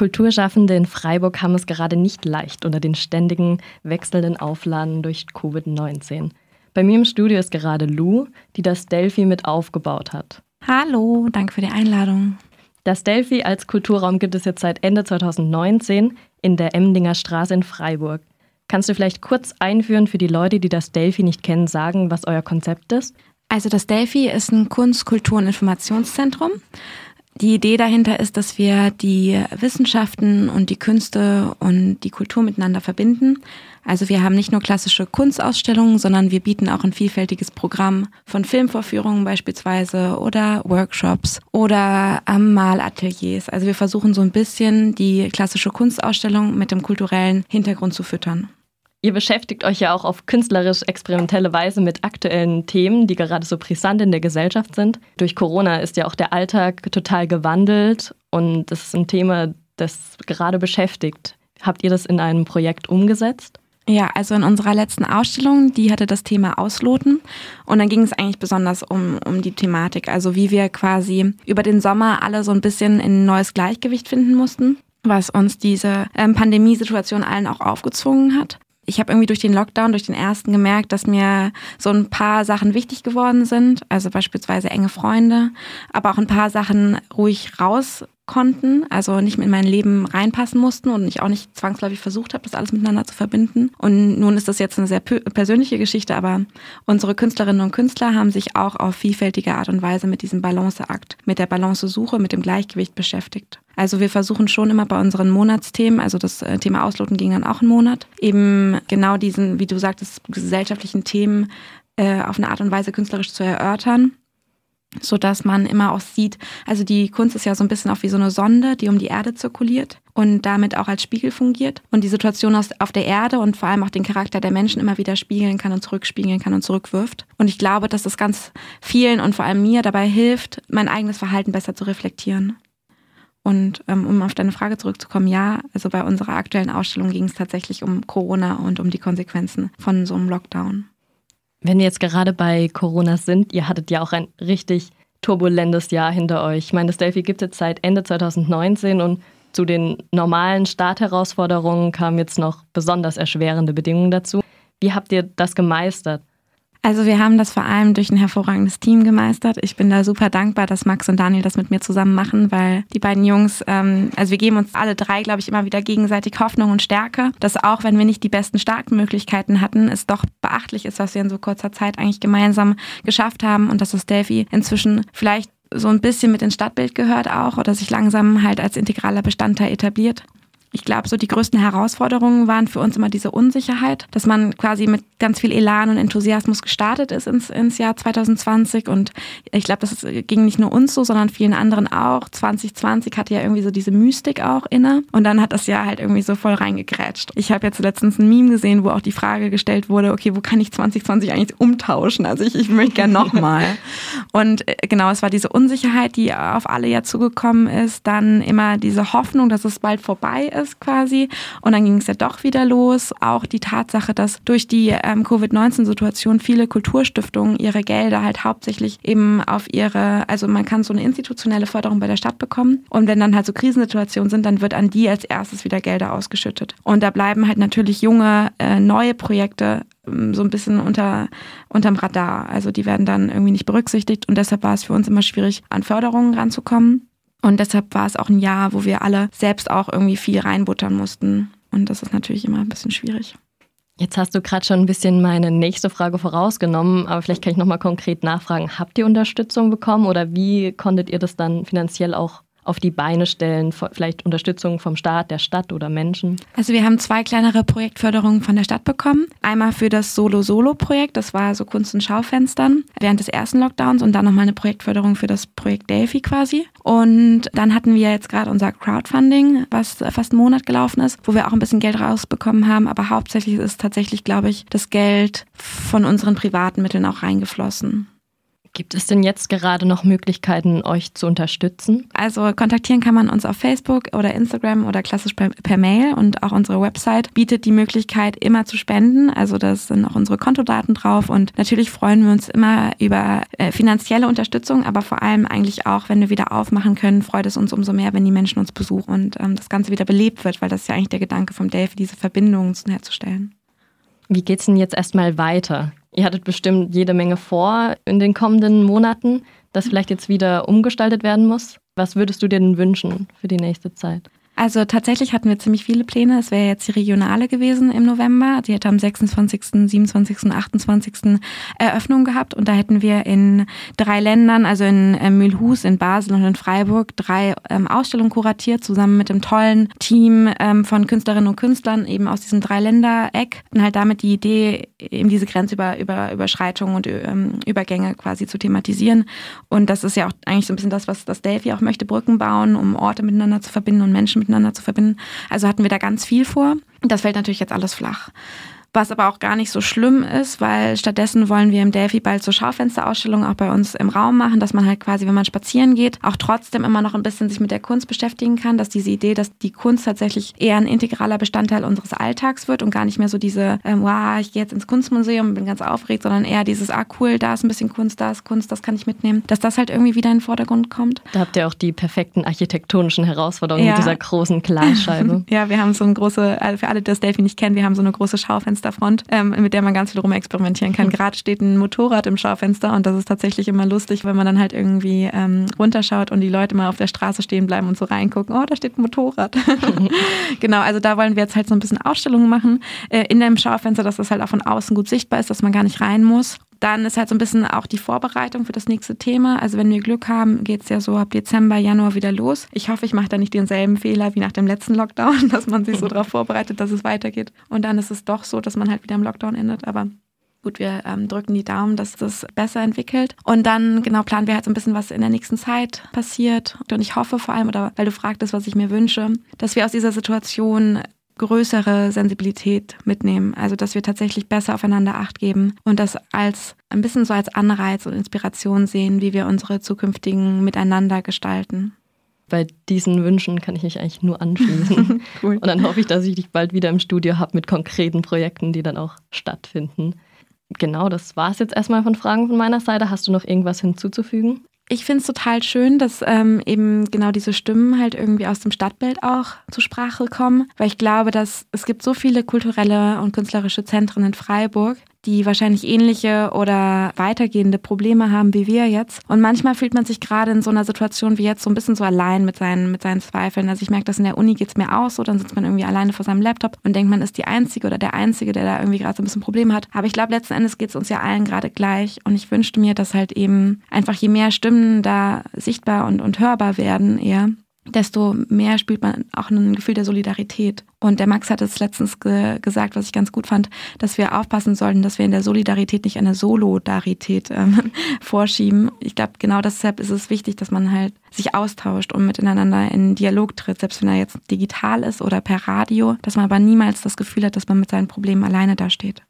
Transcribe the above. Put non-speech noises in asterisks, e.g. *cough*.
Kulturschaffende in Freiburg haben es gerade nicht leicht unter den ständigen wechselnden Aufladen durch Covid-19. Bei mir im Studio ist gerade Lou, die das Delphi mit aufgebaut hat. Hallo, danke für die Einladung. Das Delphi als Kulturraum gibt es jetzt seit Ende 2019 in der Emdinger Straße in Freiburg. Kannst du vielleicht kurz einführen für die Leute, die das Delphi nicht kennen, sagen, was euer Konzept ist? Also das Delphi ist ein Kunst-, Kultur- und Informationszentrum. Die Idee dahinter ist, dass wir die Wissenschaften und die Künste und die Kultur miteinander verbinden. Also wir haben nicht nur klassische Kunstausstellungen, sondern wir bieten auch ein vielfältiges Programm von Filmvorführungen beispielsweise oder Workshops oder ähm, Malateliers. Also wir versuchen so ein bisschen die klassische Kunstausstellung mit dem kulturellen Hintergrund zu füttern. Ihr beschäftigt euch ja auch auf künstlerisch-experimentelle Weise mit aktuellen Themen, die gerade so brisant in der Gesellschaft sind. Durch Corona ist ja auch der Alltag total gewandelt und das ist ein Thema, das gerade beschäftigt. Habt ihr das in einem Projekt umgesetzt? Ja, also in unserer letzten Ausstellung, die hatte das Thema Ausloten. Und dann ging es eigentlich besonders um, um die Thematik, also wie wir quasi über den Sommer alle so ein bisschen in ein neues Gleichgewicht finden mussten, was uns diese ähm, Pandemiesituation allen auch aufgezwungen hat ich habe irgendwie durch den Lockdown, durch den ersten gemerkt, dass mir so ein paar Sachen wichtig geworden sind. Also beispielsweise enge Freunde, aber auch ein paar Sachen ruhig raus konnten, also nicht in mein Leben reinpassen mussten und ich auch nicht zwangsläufig versucht habe, das alles miteinander zu verbinden. Und nun ist das jetzt eine sehr persönliche Geschichte, aber unsere Künstlerinnen und Künstler haben sich auch auf vielfältige Art und Weise mit diesem Balanceakt, mit der Balancesuche, mit dem Gleichgewicht beschäftigt. Also wir versuchen schon immer bei unseren Monatsthemen, also das äh, Thema Ausloten ging dann auch einen Monat, eben genau diesen, wie du sagtest, gesellschaftlichen Themen äh, auf eine Art und Weise künstlerisch zu erörtern so dass man immer auch sieht, also die Kunst ist ja so ein bisschen auch wie so eine Sonde, die um die Erde zirkuliert und damit auch als Spiegel fungiert und die Situation auf der Erde und vor allem auch den Charakter der Menschen immer wieder spiegeln kann und zurückspiegeln kann und zurückwirft. Und ich glaube, dass das ganz vielen und vor allem mir dabei hilft, mein eigenes Verhalten besser zu reflektieren. Und ähm, um auf deine Frage zurückzukommen, ja, also bei unserer aktuellen Ausstellung ging es tatsächlich um Corona und um die Konsequenzen von so einem Lockdown. Wenn wir jetzt gerade bei Corona sind, ihr hattet ja auch ein richtig turbulentes Jahr hinter euch. Ich meine, das Delphi gibt es seit Ende 2019 und zu den normalen Startherausforderungen kamen jetzt noch besonders erschwerende Bedingungen dazu. Wie habt ihr das gemeistert? Also wir haben das vor allem durch ein hervorragendes Team gemeistert. Ich bin da super dankbar, dass Max und Daniel das mit mir zusammen machen, weil die beiden Jungs, ähm, also wir geben uns alle drei, glaube ich, immer wieder gegenseitig Hoffnung und Stärke, dass auch wenn wir nicht die besten Startmöglichkeiten hatten, es doch beachtlich ist, was wir in so kurzer Zeit eigentlich gemeinsam geschafft haben und dass das Delphi inzwischen vielleicht so ein bisschen mit ins Stadtbild gehört auch oder sich langsam halt als integraler Bestandteil etabliert. Ich glaube, so die größten Herausforderungen waren für uns immer diese Unsicherheit, dass man quasi mit ganz viel Elan und Enthusiasmus gestartet ist ins, ins Jahr 2020. Und ich glaube, das ging nicht nur uns so, sondern vielen anderen auch. 2020 hatte ja irgendwie so diese Mystik auch inne. Und dann hat das Jahr halt irgendwie so voll reingegrätscht. Ich habe jetzt letztens ein Meme gesehen, wo auch die Frage gestellt wurde, okay, wo kann ich 2020 eigentlich umtauschen? Also ich, ich möchte gerne nochmal. *laughs* und äh, genau, es war diese Unsicherheit, die auf alle ja zugekommen ist. Dann immer diese Hoffnung, dass es bald vorbei ist quasi. Und dann ging es ja doch wieder los. Auch die Tatsache, dass durch die ähm, Covid-19-Situation viele Kulturstiftungen ihre Gelder halt hauptsächlich eben auf ihre, also man kann so eine institutionelle Förderung bei der Stadt bekommen. Und wenn dann halt so Krisensituationen sind, dann wird an die als erstes wieder Gelder ausgeschüttet. Und da bleiben halt natürlich junge, äh, neue Projekte so ein bisschen unter, unterm Radar. Also die werden dann irgendwie nicht berücksichtigt und deshalb war es für uns immer schwierig, an Förderungen ranzukommen. Und deshalb war es auch ein Jahr, wo wir alle selbst auch irgendwie viel reinbuttern mussten. Und das ist natürlich immer ein bisschen schwierig. Jetzt hast du gerade schon ein bisschen meine nächste Frage vorausgenommen, aber vielleicht kann ich nochmal konkret nachfragen. Habt ihr Unterstützung bekommen oder wie konntet ihr das dann finanziell auch auf die Beine stellen? Vielleicht Unterstützung vom Staat, der Stadt oder Menschen? Also wir haben zwei kleinere Projektförderungen von der Stadt bekommen. Einmal für das Solo-Solo-Projekt, das war so Kunst- und Schaufenstern während des ersten Lockdowns und dann nochmal eine Projektförderung für das Projekt Delphi quasi. Und dann hatten wir jetzt gerade unser Crowdfunding, was fast einen Monat gelaufen ist, wo wir auch ein bisschen Geld rausbekommen haben, aber hauptsächlich ist tatsächlich, glaube ich, das Geld von unseren privaten Mitteln auch reingeflossen. Gibt es denn jetzt gerade noch Möglichkeiten, euch zu unterstützen? Also kontaktieren kann man uns auf Facebook oder Instagram oder klassisch per, per, Mail und auch unsere Website bietet die Möglichkeit, immer zu spenden. Also da sind auch unsere Kontodaten drauf und natürlich freuen wir uns immer über äh, finanzielle Unterstützung, aber vor allem eigentlich auch, wenn wir wieder aufmachen können, freut es uns umso mehr, wenn die Menschen uns besuchen und ähm, das Ganze wieder belebt wird, weil das ist ja eigentlich der Gedanke vom Delphi, diese Verbindungen herzustellen. Wie geht es denn jetzt erstmal weiter? Ihr hattet bestimmt jede Menge vor in den kommenden Monaten, das vielleicht jetzt wieder umgestaltet werden muss. Was würdest du dir denn wünschen für die nächste Zeit? Also tatsächlich hatten wir ziemlich viele Pläne. Es wäre jetzt die regionale gewesen im November. Die hätte am 26., 27., 28. Eröffnung gehabt und da hätten wir in drei Ländern, also in äh, Mühlhus, in Basel und in Freiburg, drei ähm, Ausstellungen kuratiert, zusammen mit dem tollen Team ähm, von Künstlerinnen und Künstlern eben aus diesem Dreiländereck und halt damit die Idee, eben diese Grenzüberschreitungen und ähm, Übergänge quasi zu thematisieren. Und das ist ja auch eigentlich so ein bisschen das, was das Delphi auch möchte, Brücken bauen, um Orte miteinander zu verbinden und Menschen miteinander miteinander zu verbinden. Also hatten wir da ganz viel vor. Das fällt natürlich jetzt alles flach was aber auch gar nicht so schlimm ist, weil stattdessen wollen wir im Delphi bald so Schaufensterausstellungen auch bei uns im Raum machen, dass man halt quasi, wenn man spazieren geht, auch trotzdem immer noch ein bisschen sich mit der Kunst beschäftigen kann, dass diese Idee, dass die Kunst tatsächlich eher ein integraler Bestandteil unseres Alltags wird und gar nicht mehr so diese, ähm, wow, ich gehe jetzt ins Kunstmuseum und bin ganz aufgeregt, sondern eher dieses, ah cool, da ist ein bisschen Kunst, da ist Kunst, das kann ich mitnehmen, dass das halt irgendwie wieder in den Vordergrund kommt. Da habt ihr auch die perfekten architektonischen Herausforderungen ja. mit dieser großen Glasscheibe. *laughs* ja, wir haben so eine große, also für alle, die das Delphi nicht kennen, wir haben so eine große Schaufenster Fensterfront, ähm, mit der man ganz viel rumexperimentieren kann. Gerade steht ein Motorrad im Schaufenster und das ist tatsächlich immer lustig, wenn man dann halt irgendwie ähm, runterschaut und die Leute mal auf der Straße stehen bleiben und so reingucken, oh, da steht ein Motorrad. *laughs* genau, also da wollen wir jetzt halt so ein bisschen Ausstellungen machen äh, in dem Schaufenster, dass das halt auch von außen gut sichtbar ist, dass man gar nicht rein muss. Dann ist halt so ein bisschen auch die Vorbereitung für das nächste Thema. Also wenn wir Glück haben, geht es ja so ab Dezember, Januar wieder los. Ich hoffe, ich mache da nicht denselben Fehler wie nach dem letzten Lockdown, *laughs* dass man sich so *laughs* darauf vorbereitet, dass es weitergeht. Und dann ist es doch so, dass man halt wieder im Lockdown endet. Aber Gut, wir ähm, drücken die Daumen, dass das besser entwickelt. Und dann, genau, planen wir halt so ein bisschen, was in der nächsten Zeit passiert. Und ich hoffe vor allem, oder weil du fragtest, was ich mir wünsche, dass wir aus dieser Situation größere Sensibilität mitnehmen. Also dass wir tatsächlich besser aufeinander acht geben und das als ein bisschen so als Anreiz und Inspiration sehen, wie wir unsere zukünftigen Miteinander gestalten. Bei diesen Wünschen kann ich mich eigentlich nur anschließen. *laughs* cool. Und dann hoffe ich, dass ich dich bald wieder im Studio habe mit konkreten Projekten, die dann auch stattfinden. Genau, das war es jetzt erstmal von Fragen von meiner Seite. Hast du noch irgendwas hinzuzufügen? Ich finde es total schön, dass ähm, eben genau diese Stimmen halt irgendwie aus dem Stadtbild auch zur Sprache kommen, weil ich glaube, dass es gibt so viele kulturelle und künstlerische Zentren in Freiburg, die wahrscheinlich ähnliche oder weitergehende Probleme haben wie wir jetzt. Und manchmal fühlt man sich gerade in so einer Situation wie jetzt so ein bisschen so allein mit seinen, mit seinen Zweifeln. Also ich merke, dass in der Uni geht es mir auch so, dann sitzt man irgendwie alleine vor seinem Laptop und denkt, man ist die Einzige oder der Einzige, der da irgendwie gerade so ein bisschen Probleme hat. Aber ich glaube, letzten Endes geht es uns ja allen gerade gleich. Und ich wünschte mir, dass halt eben einfach je mehr Stimmen da sichtbar und, und hörbar werden eher, desto mehr spürt man auch ein Gefühl der Solidarität. Und der Max hat es letztens ge gesagt, was ich ganz gut fand, dass wir aufpassen sollten, dass wir in der Solidarität nicht eine Solodarität ähm, *laughs* vorschieben. Ich glaube, genau deshalb ist es wichtig, dass man halt sich austauscht und miteinander in Dialog tritt, selbst wenn er jetzt digital ist oder per Radio, dass man aber niemals das Gefühl hat, dass man mit seinen Problemen alleine dasteht.